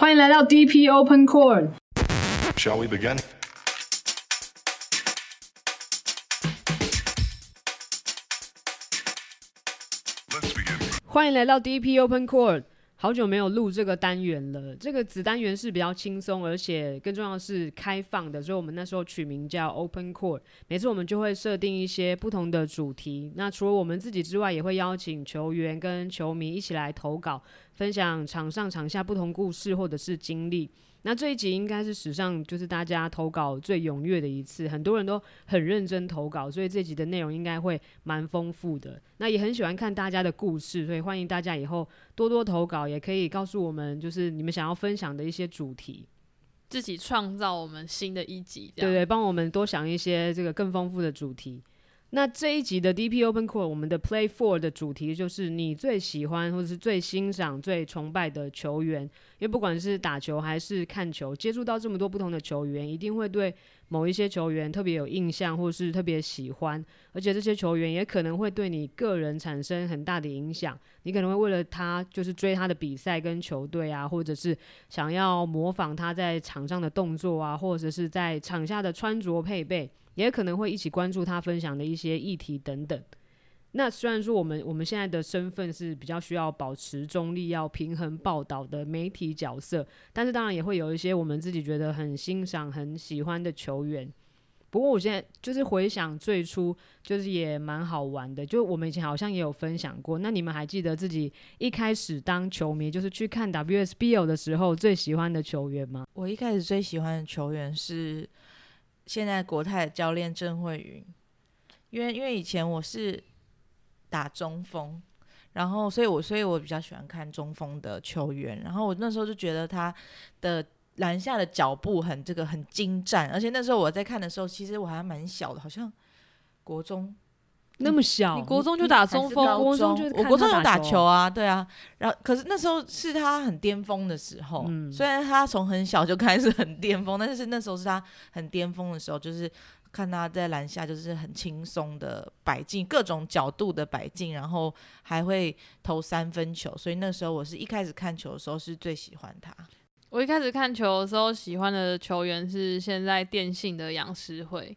欢迎来到 DP Open Court。Shall we begin? 欢迎来到 DP Open Court。好久没有录这个单元了，这个子单元是比较轻松，而且更重要的是开放的，所以我们那时候取名叫 Open Court。每次我们就会设定一些不同的主题，那除了我们自己之外，也会邀请球员跟球迷一起来投稿，分享场上场下不同故事或者是经历。那这一集应该是史上就是大家投稿最踊跃的一次，很多人都很认真投稿，所以这集的内容应该会蛮丰富的。那也很喜欢看大家的故事，所以欢迎大家以后多多投稿，也可以告诉我们就是你们想要分享的一些主题，自己创造我们新的一集，对对，帮我们多想一些这个更丰富的主题。那这一集的 DP Open Court，我们的 Play for 的主题就是你最喜欢或者是最欣赏、最崇拜的球员。因为不管是打球还是看球，接触到这么多不同的球员，一定会对某一些球员特别有印象，或是特别喜欢。而且这些球员也可能会对你个人产生很大的影响。你可能会为了他，就是追他的比赛跟球队啊，或者是想要模仿他在场上的动作啊，或者是在场下的穿着配备。也可能会一起关注他分享的一些议题等等。那虽然说我们我们现在的身份是比较需要保持中立、要平衡报道的媒体角色，但是当然也会有一些我们自己觉得很欣赏、很喜欢的球员。不过我现在就是回想最初，就是也蛮好玩的。就我们以前好像也有分享过。那你们还记得自己一开始当球迷，就是去看 WSBL 的时候最喜欢的球员吗？我一开始最喜欢的球员是现在国泰教练郑慧云，因为因为以前我是打中锋，然后所以我所以我比较喜欢看中锋的球员，然后我那时候就觉得他的篮下的脚步很这个很精湛，而且那时候我在看的时候，其实我还蛮小的，好像国中那么小，你国中就打中锋，国中就我国中有打球打球啊，对啊，然后可是那时候是他很巅峰的时候，嗯。虽然他从很小就开始很巅峰，但是那时候是他很巅峰的时候，就是看他在篮下就是很轻松的摆进各种角度的摆进，然后还会投三分球，所以那时候我是一开始看球的时候是最喜欢他。我一开始看球的时候，喜欢的球员是现在电信的杨诗慧，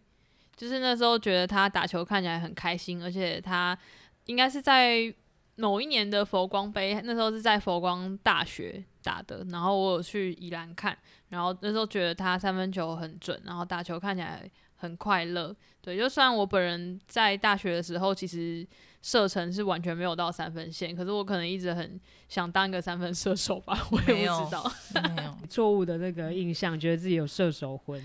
就是那时候觉得他打球看起来很开心，而且他应该是在某一年的佛光杯，那时候是在佛光大学打的，然后我有去宜兰看，然后那时候觉得他三分球很准，然后打球看起来很快乐。对，就算我本人在大学的时候，其实射程是完全没有到三分线，可是我可能一直很想当一个三分射手吧，我也没有不知道。没有，错误的那个印象，觉得自己有射手魂。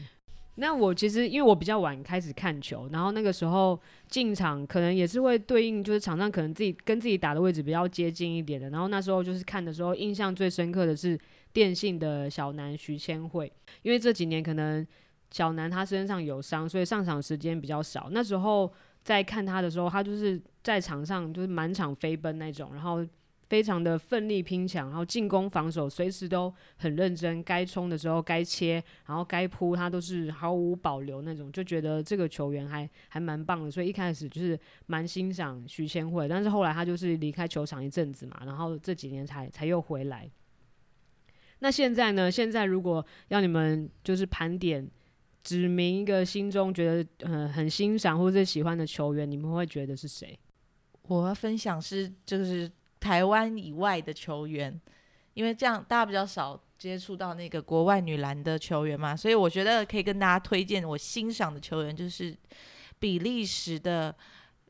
那我其实因为我比较晚开始看球，然后那个时候进场可能也是会对应，就是场上可能自己跟自己打的位置比较接近一点的。然后那时候就是看的时候，印象最深刻的是电信的小南徐千惠，因为这几年可能小南他身上有伤，所以上场时间比较少。那时候在看他的时候，他就是在场上就是满场飞奔那种，然后非常的奋力拼抢，然后进攻防守随时都很认真，该冲的时候该切，然后该扑他都是毫无保留那种，就觉得这个球员还还蛮棒的，所以一开始就是蛮欣赏徐千惠，但是后来他就是离开球场一阵子嘛，然后这几年才才又回来。那现在呢？现在如果要你们就是盘点，指明一个心中觉得呃很欣赏或者喜欢的球员，你们会觉得是谁？我要分享是就是台湾以外的球员，因为这样大家比较少接触到那个国外女篮的球员嘛，所以我觉得可以跟大家推荐我欣赏的球员就是比利时的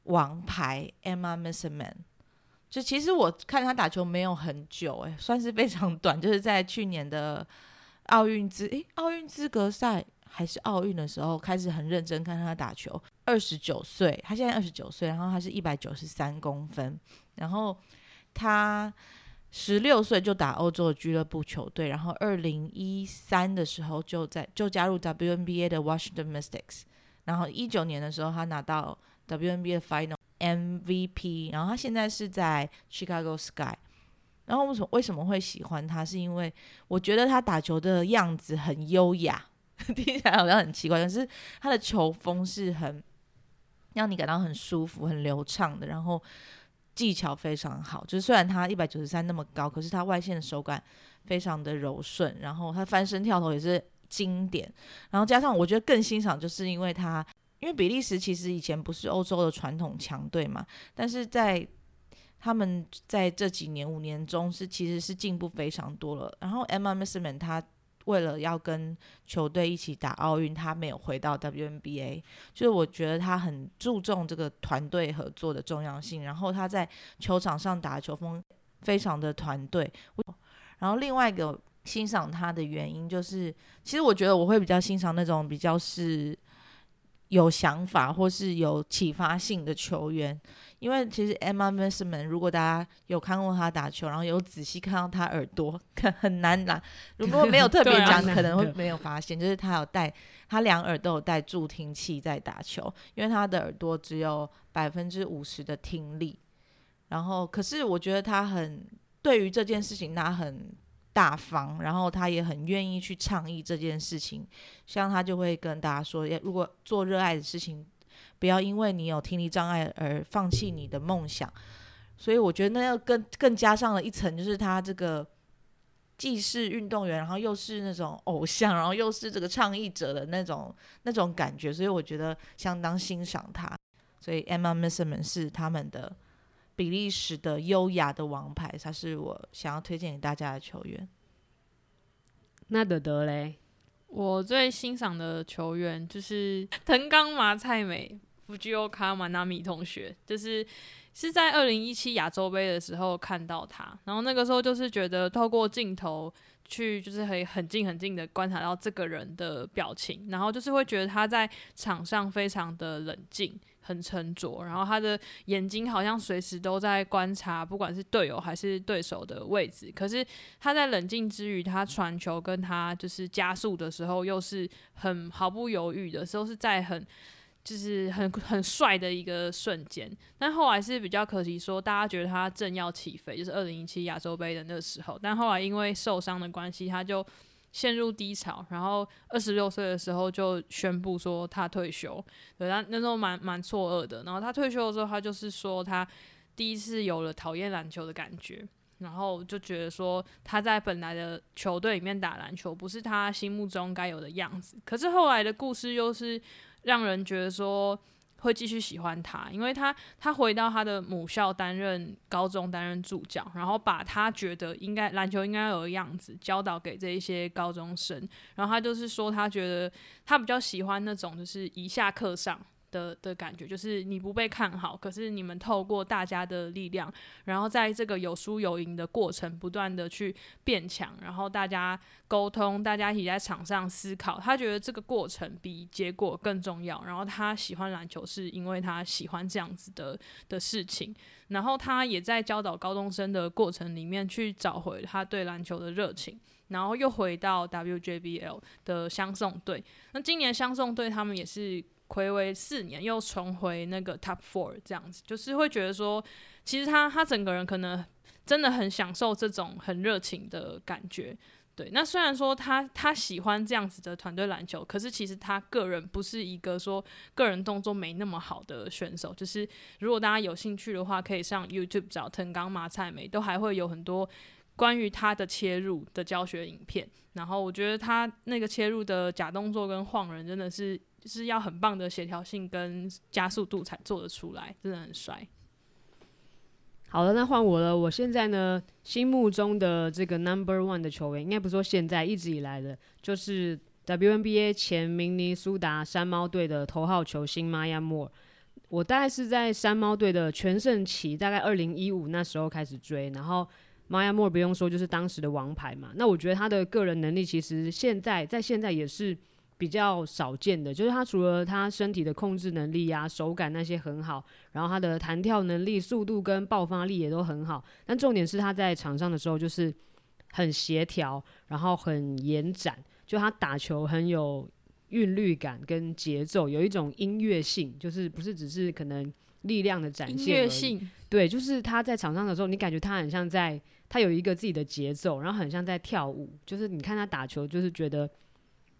王牌 Emma Misserman。就其实我看她打球没有很久、哎，算是非常 短，就是在去年的奥运资哎奥运资格赛还是奥运的时候开始很认真看他打球。二十九岁，他现在二十九岁，然后他是一百九十三公分，然后他十六岁就打欧洲的俱乐部球队，然后二零一三的时候就在就加入 WNBA 的 Washington Mystics，然后一九年的时候他拿到 WNBA Final MVP，然后他现在是在 Chicago Sky。然后为什么为什么会喜欢他？是因为我觉得他打球的样子很优雅，听起来好像很奇怪，可是他的球风是很让你感到很舒服、很流畅的，然后技巧非常好。就是虽然他一百九十三那么高，可是他外线的手感非常的柔顺，然后他翻身跳投也是经典，然后加上我觉得更欣赏，就是因为他因为比利时其实以前不是欧洲的传统强队嘛，但是在他们在这几年五年中是其实是进步非常多了。然后 Emma m i s s m a n 他为了要跟球队一起打奥运，他没有回到 WNBA，就是我觉得他很注重这个团队合作的重要性。然后他在球场上打球风非常的团队。然后另外一个欣赏他的原因就是，其实我觉得我会比较欣赏那种比较是有想法或是有启发性的球员。因为其实 Emma m e s s m a n 如果大家有看过他打球，然后有仔细看到他耳朵，很难拿。如果没有 特别讲，可能会没有发现，就是他有戴，他两耳都有戴助听器在打球，因为他的耳朵只有百分之五十的听力。然后，可是我觉得他很对于这件事情，他很大方，然后他也很愿意去倡议这件事情。像他就会跟大家说，如果做热爱的事情。不要因为你有听力障碍而放弃你的梦想，所以我觉得那要更更加上了一层，就是他这个既是运动员，然后又是那种偶像，然后又是这个倡议者的那种那种感觉，所以我觉得相当欣赏他。所以 Emma m i s s m a n 是他们的比利时的优雅的王牌，他是我想要推荐给大家的球员。那德德嘞？我最欣赏的球员就是藤冈麻菜美。福吉欧卡马纳米同学，就是是在二零一七亚洲杯的时候看到他，然后那个时候就是觉得透过镜头去，就是可以很近很近的观察到这个人的表情，然后就是会觉得他在场上非常的冷静、很沉着，然后他的眼睛好像随时都在观察，不管是队友还是对手的位置。可是他在冷静之余，他传球跟他就是加速的时候，又是很毫不犹豫的时候，是在很。就是很很帅的一个瞬间，但后来是比较可惜，说大家觉得他正要起飞，就是二零一七亚洲杯的那个时候，但后来因为受伤的关系，他就陷入低潮，然后二十六岁的时候就宣布说他退休，对，他那时候蛮蛮错愕的。然后他退休的时候，他就是说他第一次有了讨厌篮球的感觉，然后就觉得说他在本来的球队里面打篮球不是他心目中该有的样子。可是后来的故事又是。让人觉得说会继续喜欢他，因为他他回到他的母校担任高中担任助教，然后把他觉得应该篮球应该有的样子教导给这一些高中生，然后他就是说他觉得他比较喜欢那种就是一下课上。的的感觉就是你不被看好，可是你们透过大家的力量，然后在这个有输有赢的过程，不断的去变强，然后大家沟通，大家一起在场上思考，他觉得这个过程比结果更重要。然后他喜欢篮球，是因为他喜欢这样子的的事情。然后他也在教导高中生的过程里面，去找回他对篮球的热情。然后又回到 WJBL 的相送队。那今年相送队他们也是。暌违四年，又重回那个 Top Four 这样子，就是会觉得说，其实他他整个人可能真的很享受这种很热情的感觉。对，那虽然说他他喜欢这样子的团队篮球，可是其实他个人不是一个说个人动作没那么好的选手。就是如果大家有兴趣的话，可以上 YouTube 找藤冈麻菜美，都还会有很多关于他的切入的教学影片。然后我觉得他那个切入的假动作跟晃人真的是。就是要很棒的协调性跟加速度才做得出来，真的很帅。好了，那换我了。我现在呢，心目中的这个 Number One 的球员，应该不说现在，一直以来的，就是 WNBA 前明尼苏达山猫队的头号球星 Maya Moore。我大概是在山猫队的全盛期，大概二零一五那时候开始追，然后 Maya Moore 不用说，就是当时的王牌嘛。那我觉得他的个人能力，其实现在在现在也是。比较少见的，就是他除了他身体的控制能力啊、手感那些很好，然后他的弹跳能力、速度跟爆发力也都很好。但重点是他在场上的时候就是很协调，然后很延展，就他打球很有韵律感跟节奏，有一种音乐性，就是不是只是可能力量的展现。音乐性，对，就是他在场上的时候，你感觉他很像在，他有一个自己的节奏，然后很像在跳舞。就是你看他打球，就是觉得。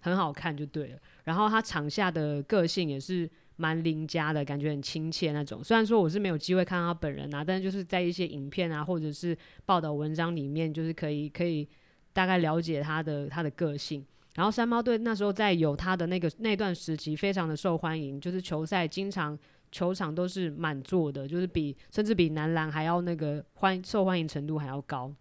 很好看就对了，然后他场下的个性也是蛮邻家的感觉，很亲切那种。虽然说我是没有机会看到他本人啊，但就是在一些影片啊或者是报道文章里面，就是可以可以大概了解他的他的个性。然后山猫队那时候在有他的那个那段时期，非常的受欢迎，就是球赛经常球场都是满座的，就是比甚至比男篮还要那个欢受欢迎程度还要高。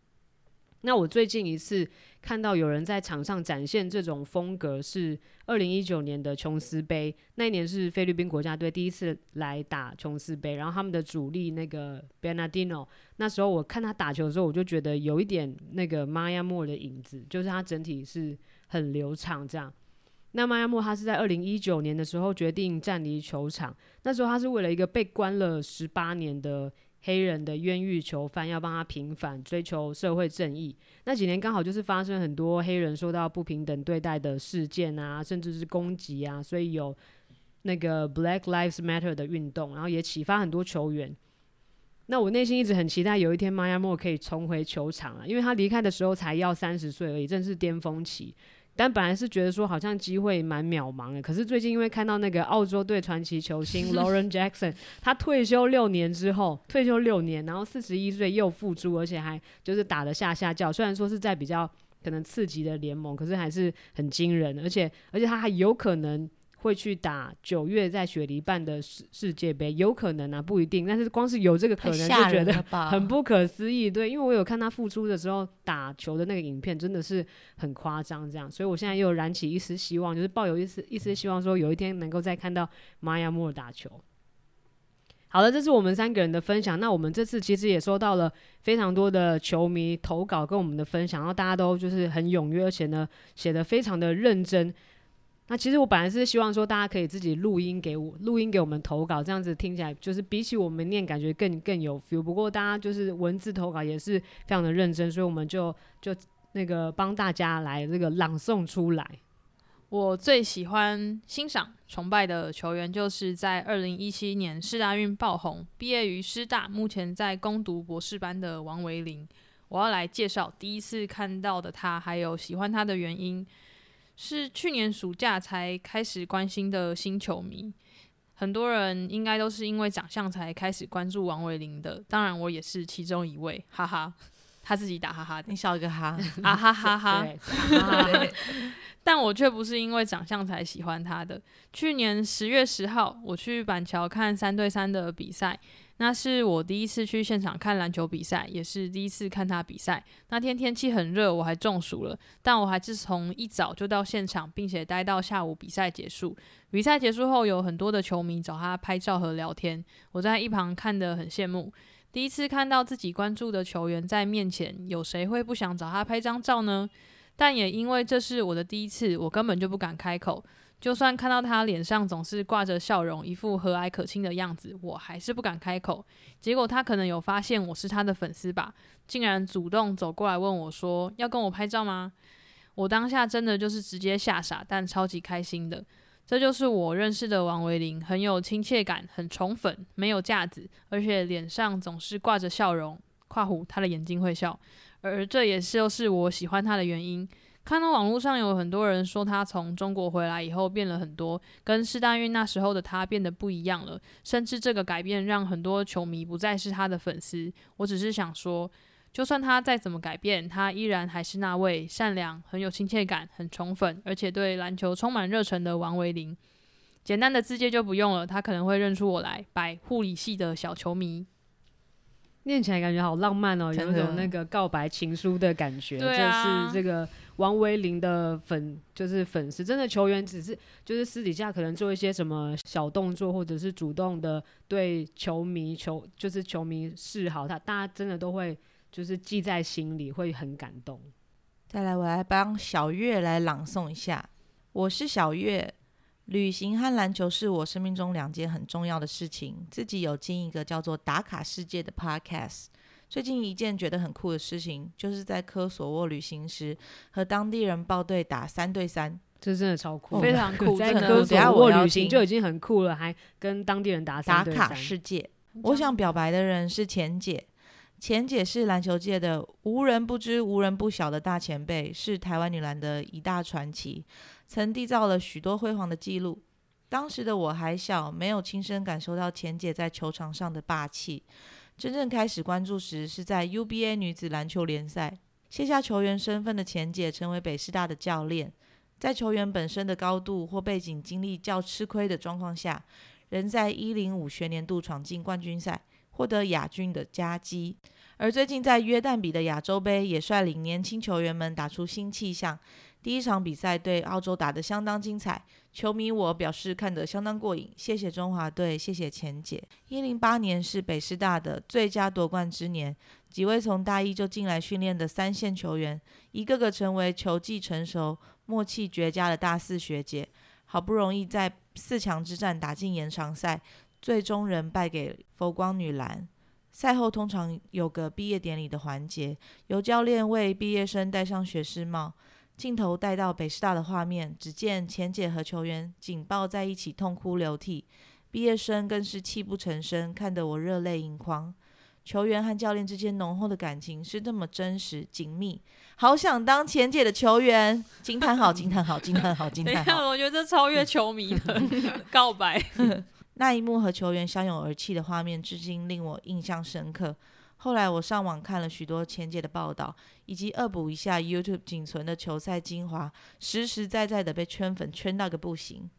那我最近一次看到有人在场上展现这种风格是二零一九年的琼斯杯，那一年是菲律宾国家队第一次来打琼斯杯，然后他们的主力那个 Bernardino，那时候我看他打球的时候，我就觉得有一点那个 Maya Moore 的影子，就是他整体是很流畅这样。那 Maya Moore 他是在二零一九年的时候决定暂离球场，那时候他是为了一个被关了十八年的。黑人的冤狱囚犯要帮他平反，追求社会正义。那几年刚好就是发生很多黑人受到不平等对待的事件啊，甚至是攻击啊，所以有那个 Black Lives Matter 的运动，然后也启发很多球员。那我内心一直很期待有一天 Maya Moore 可以重回球场啊，因为他离开的时候才要三十岁而已，正是巅峰期。但本来是觉得说好像机会蛮渺茫的，可是最近因为看到那个澳洲队传奇球星 Lauren Jackson，他退休六年之后，退休六年，然后四十一岁又复出，而且还就是打得下下叫。虽然说是在比较可能刺激的联盟，可是还是很惊人，而且而且他还有可能。会去打九月在雪梨办的世世界杯，有可能啊，不一定。但是光是有这个可能，就觉得 很不可思议。对，因为我有看他复出的时候打球的那个影片，真的是很夸张。这样，所以我现在又燃起一丝希望，就是抱有一丝一丝希望，说有一天能够再看到玛雅莫尔打球。好了，这是我们三个人的分享。那我们这次其实也收到了非常多的球迷投稿跟我们的分享，然后大家都就是很踊跃，而且呢写的非常的认真。那其实我本来是希望说，大家可以自己录音给我，录音给我们投稿，这样子听起来就是比起我们念，感觉更更有 feel。不过大家就是文字投稿也是非常的认真，所以我们就就那个帮大家来这个朗诵出来。我最喜欢、欣赏、崇拜的球员，就是在二零一七年世大运爆红，毕业于师大，目前在攻读博士班的王维林。我要来介绍第一次看到的他，还有喜欢他的原因。是去年暑假才开始关心的新球迷，很多人应该都是因为长相才开始关注王伟林的，当然我也是其中一位，哈哈，他自己打哈哈，你笑一个哈，啊哈哈哈，但我却不是因为长相才喜欢他的。去年十月十号，我去板桥看三对三的比赛。那是我第一次去现场看篮球比赛，也是第一次看他比赛。那天天气很热，我还中暑了，但我还是从一早就到现场，并且待到下午比赛结束。比赛结束后，有很多的球迷找他拍照和聊天，我在一旁看得很羡慕。第一次看到自己关注的球员在面前，有谁会不想找他拍张照呢？但也因为这是我的第一次，我根本就不敢开口。就算看到他脸上总是挂着笑容，一副和蔼可亲的样子，我还是不敢开口。结果他可能有发现我是他的粉丝吧，竟然主动走过来问我说：“要跟我拍照吗？”我当下真的就是直接吓傻，但超级开心的。这就是我认识的王维林，很有亲切感，很宠粉，没有架子，而且脸上总是挂着笑容。（括弧他的眼睛会笑），而这也是就是我喜欢他的原因。看到网络上有很多人说他从中国回来以后变了很多，跟世大运那时候的他变得不一样了，甚至这个改变让很多球迷不再是他的粉丝。我只是想说，就算他再怎么改变，他依然还是那位善良、很有亲切感、很宠粉，而且对篮球充满热忱的王维林。简单的字界就不用了，他可能会认出我来，百护理系的小球迷。念起来感觉好浪漫哦，有一种那个告白情书的感觉。这是这个。王维林的粉就是粉丝，真的球员只是就是私底下可能做一些什么小动作，或者是主动的对球迷球就是球迷示好，他大家真的都会就是记在心里，会很感动。再来，我来帮小月来朗诵一下。我是小月，旅行和篮球是我生命中两件很重要的事情。自己有进一个叫做打卡世界的 Podcast。最近一件觉得很酷的事情，就是在科索沃旅行时和当地人报队打三对三，这真的超酷，非常酷。在科索沃旅行就已经很酷了，还跟当地人打打卡世界。我想表白的人是钱姐，钱姐是篮球界的无人不知、无人不晓的大前辈，是台湾女篮的一大传奇，曾缔造了许多辉煌的记录。当时的我还小，没有亲身感受到钱姐在球场上的霸气。真正开始关注时是在 UBA 女子篮球联赛，卸下球员身份的钱姐成为北师大的教练，在球员本身的高度或背景经历较吃亏的状况下，仍在一零五学年度闯进冠军赛，获得亚军的佳绩。而最近在约旦比的亚洲杯，也率领年轻球员们打出新气象。第一场比赛对澳洲打得相当精彩，球迷我表示看得相当过瘾。谢谢中华队，谢谢钱姐。一零八年是北师大的最佳夺冠之年，几位从大一就进来训练的三线球员，一个个成为球技成熟、默契绝佳的大四学姐，好不容易在四强之战打进延长赛，最终仍败给佛光女篮。赛后通常有个毕业典礼的环节，由教练为毕业生戴上学士帽。镜头带到北师大的画面，只见钱姐和球员紧抱在一起痛哭流涕，毕业生更是泣不成声，看得我热泪盈眶。球员和教练之间浓厚的感情是这么真实紧密，好想当钱姐的球员！惊叹号！惊叹号！惊叹号！惊叹号！我觉得这超越球迷的 告白。那一幕和球员相拥而泣的画面，至今令我印象深刻。后来我上网看了许多钱姐的报道，以及恶补一下 YouTube 仅存的球赛精华，实实在在的被圈粉圈到个不行。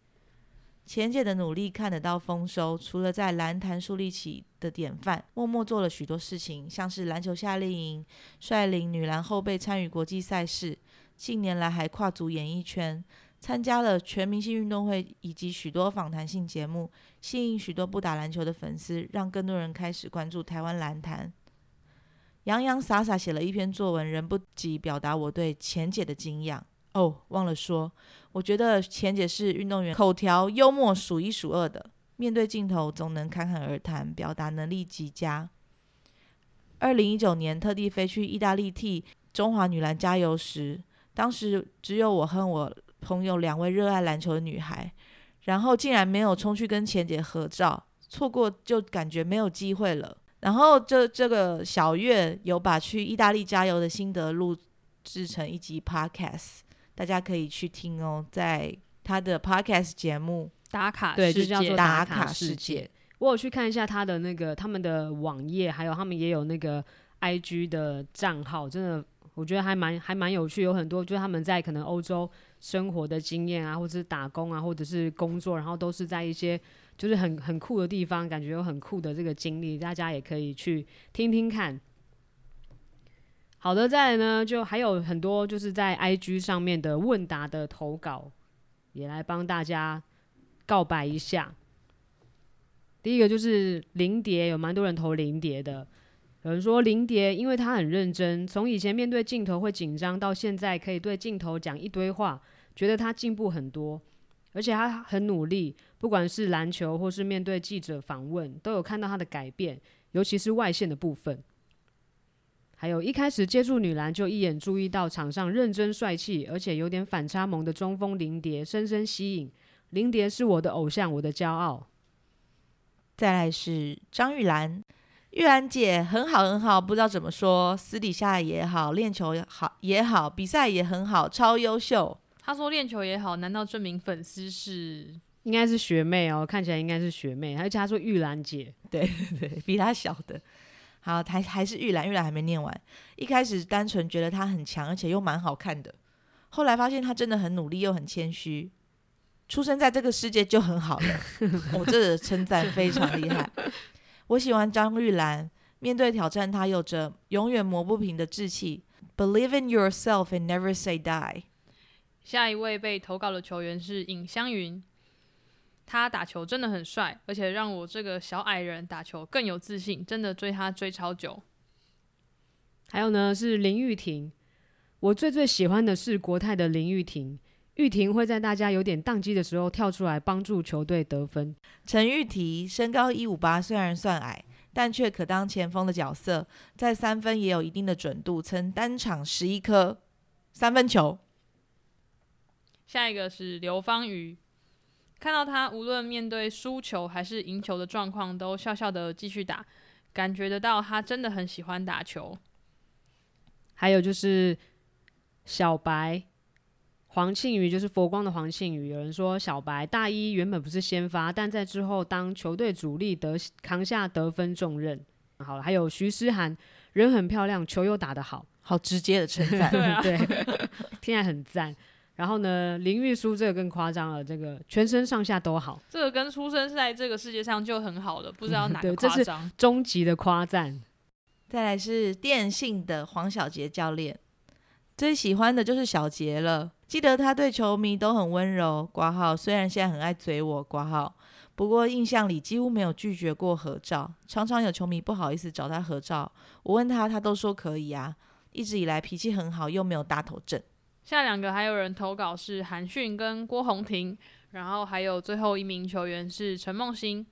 钱姐的努力看得到丰收，除了在篮坛树立起的典范，默默做了许多事情，像是篮球夏令营，率领女篮后辈参与国际赛事，近年来还跨足演艺圈，参加了全明星运动会以及许多访谈性节目，吸引许多不打篮球的粉丝，让更多人开始关注台湾篮坛。洋洋洒洒写了一篇作文，仍不及表达我对钱姐的敬仰。哦，忘了说，我觉得钱姐是运动员口条幽默数一数二的，面对镜头总能侃侃而谈，表达能力极佳。二零一九年特地飞去意大利替中华女篮加油时，当时只有我和我朋友两位热爱篮球的女孩，然后竟然没有冲去跟钱姐合照，错过就感觉没有机会了。然后这这个小月有把去意大利加油的心得录制成一集 podcast，大家可以去听哦，在他的 podcast 节目打卡对，就世界叫做打卡卡世界界。我有去看一下他的那个他们的网页，还有他们也有那个 IG 的账号，真的我觉得还蛮还蛮有趣，有很多就是他们在可能欧洲生活的经验啊，或者是打工啊，或者是工作，然后都是在一些就是很很酷的地方，感觉有很酷的这个经历，大家也可以去听听看。好的，再来呢，就还有很多就是在 IG 上面的问答的投稿，也来帮大家告白一下。第一个就是林蝶，有蛮多人投林蝶的。有人说林蝶，因为他很认真，从以前面对镜头会紧张，到现在可以对镜头讲一堆话，觉得他进步很多，而且他很努力，不管是篮球或是面对记者访问，都有看到他的改变，尤其是外线的部分。还有一开始接触女篮就一眼注意到场上认真帅气，而且有点反差萌的中锋林蝶，深深吸引。林蝶是我的偶像，我的骄傲。再来是张玉兰，玉兰姐很好很好，不知道怎么说，私底下也好，练球也好也好，比赛也很好，超优秀。她说练球也好，难道这名粉丝是？应该是学妹哦，看起来应该是学妹，而且她说玉兰姐，对 对，比她小的。好，还还是玉兰，玉兰还没念完。一开始单纯觉得她很强，而且又蛮好看的，后来发现她真的很努力，又很谦虚。出生在这个世界就很好了，我、这称赞非常厉害。我喜欢张玉兰，面对挑战，她有着永远磨不平的志气。Believe in yourself and never say die。下一位被投稿的球员是尹香云，他打球真的很帅，而且让我这个小矮人打球更有自信，真的追他追超久。还有呢是林玉婷，我最最喜欢的是国泰的林玉婷。玉婷会在大家有点宕机的时候跳出来帮助球队得分。陈玉婷身高一五八，虽然算矮，但却可当前锋的角色，在三分也有一定的准度，曾单场十一颗三分球。下一个是刘芳瑜，看到他无论面对输球还是赢球的状况，都笑笑的继续打，感觉得到他真的很喜欢打球。还有就是小白黄庆瑜，就是佛光的黄庆瑜。有人说小白大一原本不是先发，但在之后当球队主力得扛下得分重任。好了，还有徐诗涵，人很漂亮，球又打得好。好直接的称赞。对 啊对，听起来很赞。然后呢，林玉书这个更夸张了，这个全身上下都好，这个跟出生在这个世界上就很好了，不知道哪个 是夸张。终极的夸赞。再来是电信的黄小杰教练，最喜欢的就是小杰了。记得他对球迷都很温柔，挂号虽然现在很爱嘴我挂号，不过印象里几乎没有拒绝过合照，常常有球迷不好意思找他合照，我问他，他都说可以啊。一直以来脾气很好，又没有大头症。下两个还有人投稿是韩讯跟郭宏婷，然后还有最后一名球员是陈梦欣，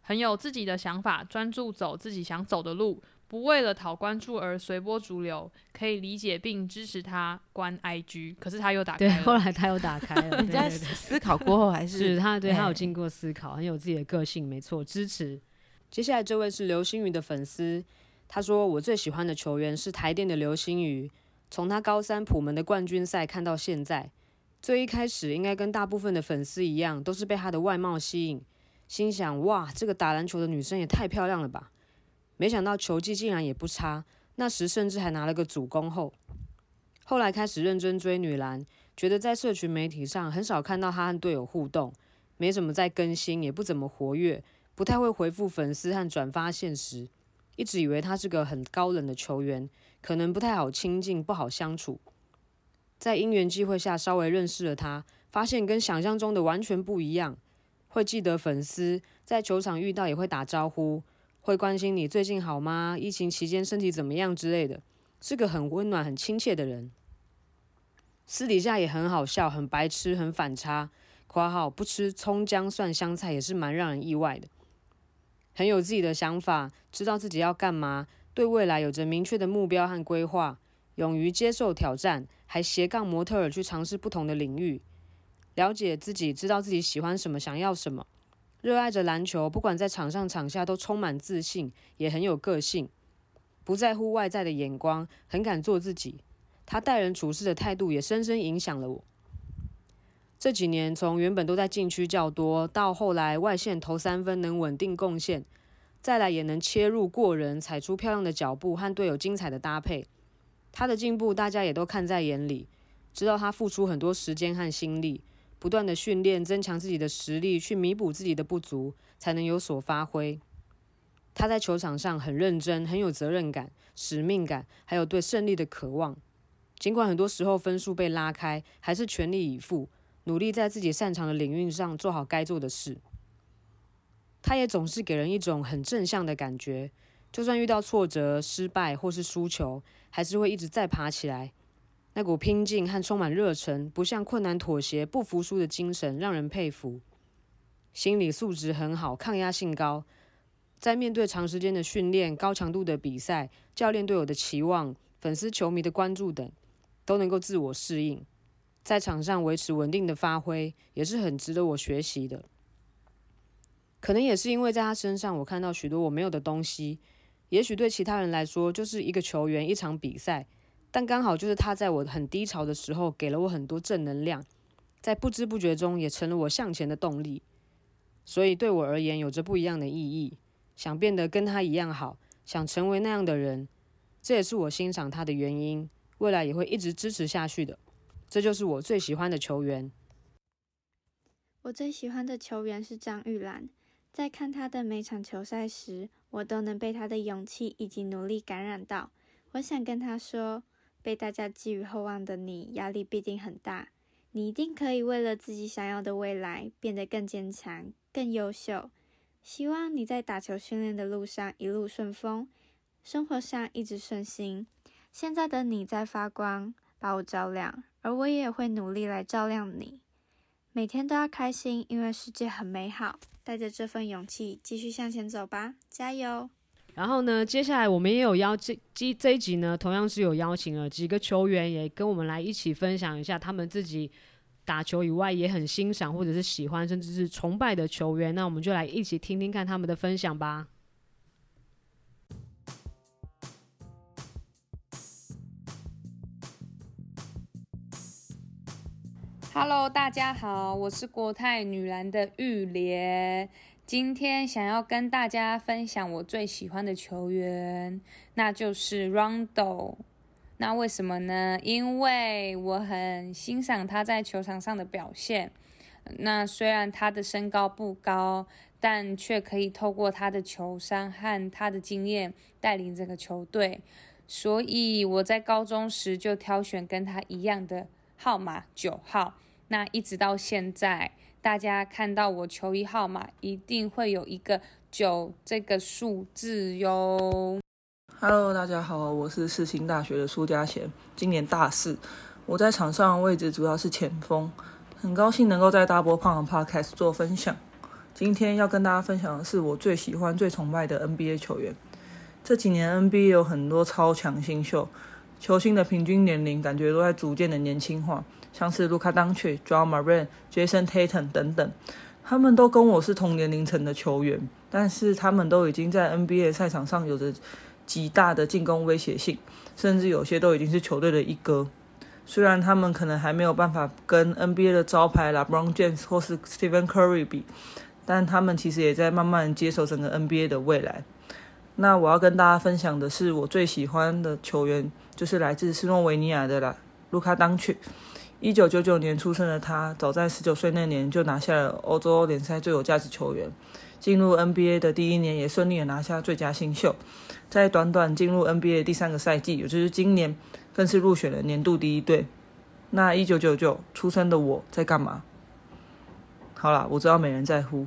很有自己的想法，专注走自己想走的路，不为了讨关注而随波逐流，可以理解并支持他关 IG，可是他又打，开了。后来他又打开了，你在思考过后还是 是他对他有哎经过思考，很有自己的个性，没错，支持。接下来这位是流星雨的粉丝，他说我最喜欢的球员是台电的流星宇，从他高三普门的冠军赛看到现在，最一开始应该跟大部分的粉丝一样，都是被他的外貌吸引，心想哇，这个打篮球的女生也太漂亮了吧，没想到球技竟然也不差，那时甚至还拿了个主攻后。后来开始认真追女篮，觉得在社群媒体上很少看到他和队友互动，没怎么在更新，也不怎么活跃，不太会回复粉丝和转发现实，一直以为他是个很高冷的球员，可能不太好亲近，不好相处。在因缘机会下稍微认识了他，发现跟想象中的完全不一样，会记得粉丝，在球场遇到也会打招呼，会关心你最近好吗？疫情期间身体怎么样之类的，是个很温暖、很亲切的人。私底下也很好笑，很白痴，很反差。括号不吃葱姜蒜香菜也是蛮让人意外的，很有自己的想法，知道自己要干嘛，对未来有着明确的目标和规划，勇于接受挑战，还斜杠模特儿去尝试不同的领域，了解自己，知道自己喜欢什么，想要什么，热爱着篮球，不管在场上场下都充满自信，也很有个性，不在乎外在的眼光，很敢做自己。他待人处事的态度也深深影响了我。这几年，从原本都在禁区较多，到后来外线投三分能稳定贡献，再来也能切入过人，踩出漂亮的脚步和队友精彩的搭配。他的进步，大家也都看在眼里，知道他付出很多时间和心力，不断的训练，增强自己的实力，去弥补自己的不足，才能有所发挥。他在球场上很认真，很有责任感、使命感，还有对胜利的渴望。尽管很多时候分数被拉开，还是全力以赴，努力在自己擅长的领域上做好该做的事。他也总是给人一种很正向的感觉，就算遇到挫折、失败或是输球，还是会一直再爬起来。那股拼劲和充满热忱，不向困难妥协、不服输的精神，让人佩服。心理素质很好，抗压性高，在面对长时间的训练、高强度的比赛、教练对我的期望、粉丝球迷的关注等，都能够自我适应，在场上维持稳定的发挥，也是很值得我学习的。可能也是因为在他身上，我看到许多我没有的东西。也许对其他人来说，就是一个球员、一场比赛，但刚好就是他在我很低潮的时候，给了我很多正能量，在不知不觉中也成了我向前的动力。所以对我而言，有着不一样的意义。想变得跟他一样好，想成为那样的人，这也是我欣赏他的原因。未来也会一直支持下去的。这就是我最喜欢的球员。我最喜欢的球员是张玉兰，在看他的每场球赛时，我都能被他的勇气以及努力感染到。我想跟他说，被大家寄予厚望的你，压力必定很大。你一定可以为了自己想要的未来变得更坚强、更优秀。希望你在打球训练的路上一路顺风，生活上一直顺心。现在的你在发光，把我照亮，而我也会努力来照亮你。每天都要开心，因为世界很美好。带着这份勇气，继续向前走吧，加油！然后呢，接下来我们也有邀这这这一集呢，同样是有邀请了几个球员，也跟我们来一起分享一下他们自己打球以外也很欣赏或者是喜欢甚至是崇拜的球员。那我们就来一起听听看他们的分享吧。Hello，大家好，我是国泰女篮的玉莲。今天想要跟大家分享我最喜欢的球员，那就是 Rondo。那为什么呢？因为我很欣赏他在球场上的表现。那虽然他的身高不高，但却可以透过他的球商和他的经验带领这个球队。所以我在高中时就挑选跟他一样的号码九号。那一直到现在，大家看到我球衣号码一定会有一个九这个数字哟。Hello，大家好，我是世新大学的苏家贤，今年大四。我在场上位置主要是前锋，很高兴能够在大波胖的 Podcast 做分享。今天要跟大家分享的是我最喜欢、最崇拜的 NBA 球员。这几年 NBA 有很多超强新秀，球星的平均年龄感觉都在逐渐的年轻化，像是卢卡·当曲、John Moran、Jason Tatum 等等，他们都跟我是同年龄层的球员，但是他们都已经在 NBA 赛场上有着极大的进攻威胁性，甚至有些都已经是球队的一哥。虽然他们可能还没有办法跟 NBA 的招牌 LeBron James 或是 Stephen Curry 比，但他们其实也在慢慢接手整个 NBA 的未来。那我要跟大家分享的是我最喜欢的球员，就是来自斯洛维尼亚的啦，卢卡·当曲。一九九九年出生的他，早在十九岁那年就拿下了欧洲联赛最有价值球员。进入 NBA 的第一年，也顺利的拿下最佳新秀。在短短进入 NBA 第三个赛季，也就是今年，更是入选了年度第一队。那一九九九出生的我在干嘛？好啦，我知道没人在乎。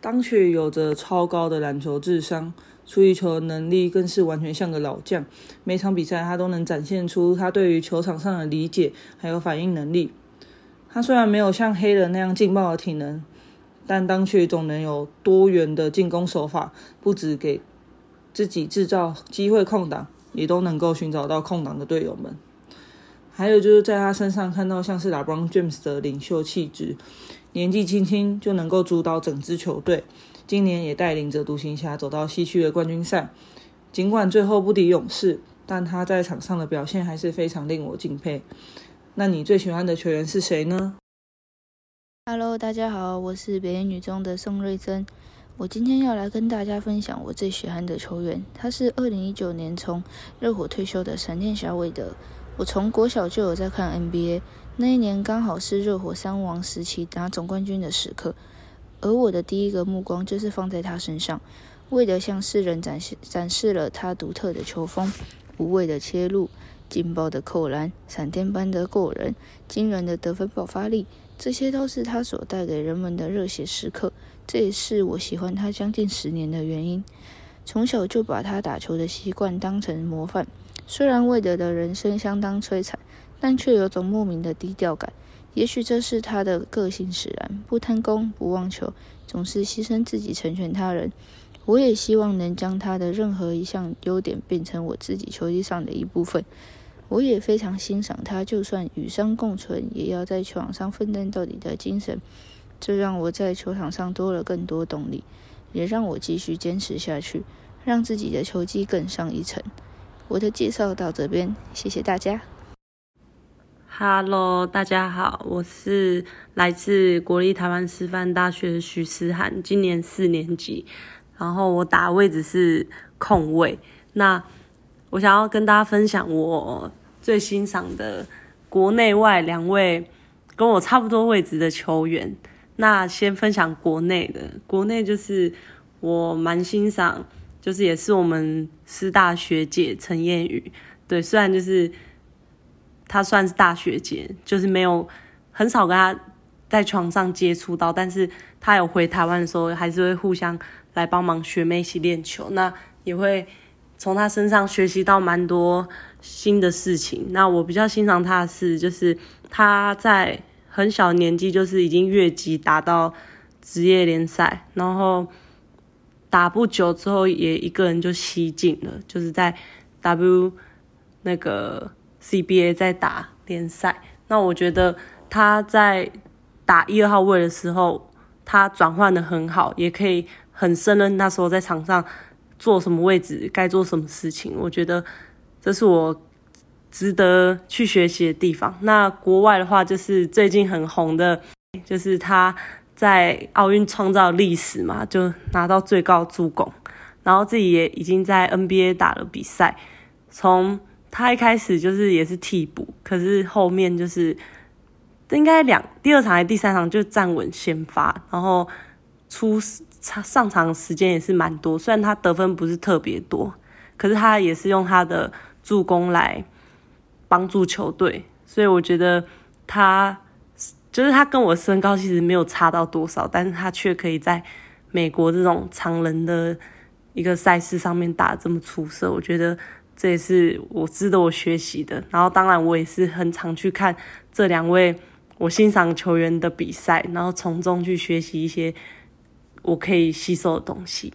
当曲有着超高的篮球智商，处理球的能力更是完全像个老将。每场比赛他都能展现出他对于球场上的理解还有反应能力。他虽然没有像黑人那样劲爆的体能，但当却总能有多元的进攻手法，不止给自己制造机会空档，也都能够寻找到空档的队友们。还有就是在他身上看到像是 LeBron James 的领袖气质，年纪轻轻就能够主导整支球队。今年也带领着独行侠走到西区的冠军赛，尽管最后不敌勇士，但他在场上的表现还是非常令我敬佩。那你最喜欢的球员是谁呢？Hello，大家好，我是北野女中的宋瑞珍。我今天要来跟大家分享我最喜欢的球员，他是二零一九年从热火退休的闪电侠韦德。我从国小就有在看 NBA，那一年刚好是热火三王时期拿总冠军的时刻，而我的第一个目光就是放在他身上。韦德向世人展示展示了他独特的球风，无畏的切入，劲爆的扣篮，闪电般的过人，惊人的得分爆发力。这些都是他所带给人们的热血时刻，这也是我喜欢他将近十年的原因。从小就把他打球的习惯当成模范。虽然魏德的人生相当摧残，但却有种莫名的低调感。也许这是他的个性使然，不贪功，不忘球，总是牺牲自己成全他人。我也希望能将他的任何一项优点变成我自己球衣上的一部分。我也非常欣赏他，就算与伤共存，也要在球场上奋战到底的精神。这让我在球场上多了更多动力，也让我继续坚持下去，让自己的球技更上一层。我的介绍到这边，谢谢大家。Hello，大家好，我是来自国立台湾师范大学的徐思涵，今年四年级，然后我打位置是控卫。那我想要跟大家分享我最欣赏的国内外两位跟我差不多位置的球员。那先分享国内的，国内就是我蛮欣赏，就是也是我们师大学姐陈燕宇。对，虽然就是她算是大学姐，就是没有很少跟她在床上接触到，但是她有回台湾的时候，还是会互相来帮忙学妹一起练球。那也会从她身上学习到蛮多新的事情。那我比较欣赏她的是，就是她在很小年纪就是已经越级打到职业联赛，然后打不久之后也一个人就西进了，就是在 W 那个 CBA 在打联赛。那我觉得他在打一二号位的时候，他转换的很好，也可以很胜任那时候在场上做什么位置，该做什么事情。我觉得这是我值得去学习的地方。那国外的话，就是最近很红的，就是他在奥运创造历史嘛，就拿到最高助攻，然后自己也已经在 NBA 打了比赛，从他一开始就是也是替补，可是后面就是应该两第二场还第三场就站稳先发，然后出上场时间也是蛮多，虽然他得分不是特别多，可是他也是用他的助攻来帮助球队，所以我觉得他就是他跟我身高其实没有差到多少，但是他却可以在美国这种常人的一个赛事上面打这么出色，我觉得这也是我值得我学习的。然后当然我也是很常去看这两位我欣赏球员的比赛，然后从中去学习一些我可以吸收的东西。